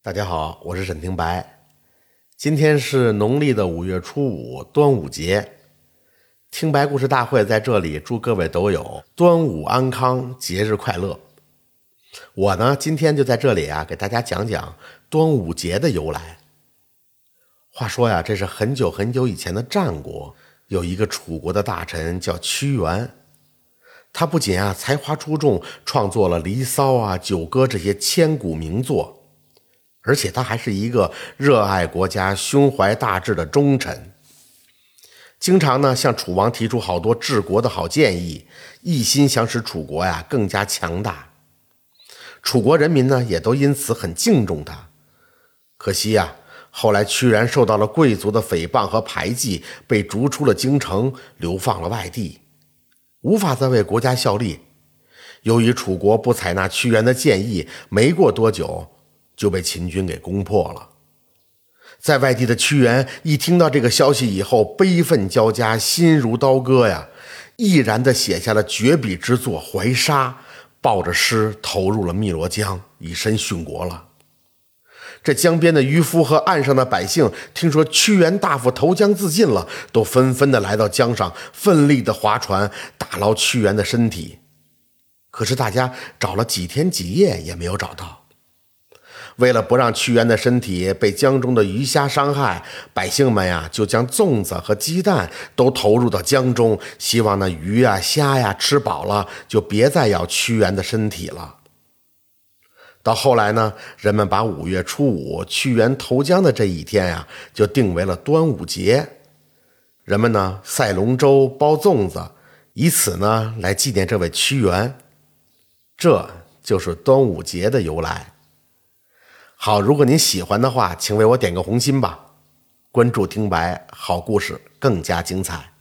大家好，我是沈廷白。今天是农历的五月初五，端午节。听白故事大会在这里祝各位抖友端午安康，节日快乐。我呢，今天就在这里啊，给大家讲讲端午节的由来。话说呀，这是很久很久以前的战国，有一个楚国的大臣叫屈原，他不仅啊才华出众，创作了《离骚》啊、《九歌》这些千古名作。而且他还是一个热爱国家、胸怀大志的忠臣，经常呢向楚王提出好多治国的好建议，一心想使楚国呀更加强大。楚国人民呢也都因此很敬重他。可惜呀，后来屈原受到了贵族的诽谤和排挤，被逐出了京城，流放了外地，无法再为国家效力。由于楚国不采纳屈原的建议，没过多久。就被秦军给攻破了。在外地的屈原一听到这个消息以后，悲愤交加，心如刀割呀，毅然地写下了绝笔之作《怀沙》，抱着诗投入了汨罗江，以身殉国了。这江边的渔夫和岸上的百姓听说屈原大夫投江自尽了，都纷纷地来到江上，奋力地划船打捞屈原的身体。可是大家找了几天几夜也没有找到。为了不让屈原的身体被江中的鱼虾伤害，百姓们呀就将粽子和鸡蛋都投入到江中，希望那鱼呀虾呀吃饱了就别再咬屈原的身体了。到后来呢，人们把五月初五屈原投江的这一天呀，就定为了端午节。人们呢赛龙舟、包粽子，以此呢来纪念这位屈原。这就是端午节的由来。好，如果您喜欢的话，请为我点个红心吧。关注听白，好故事更加精彩。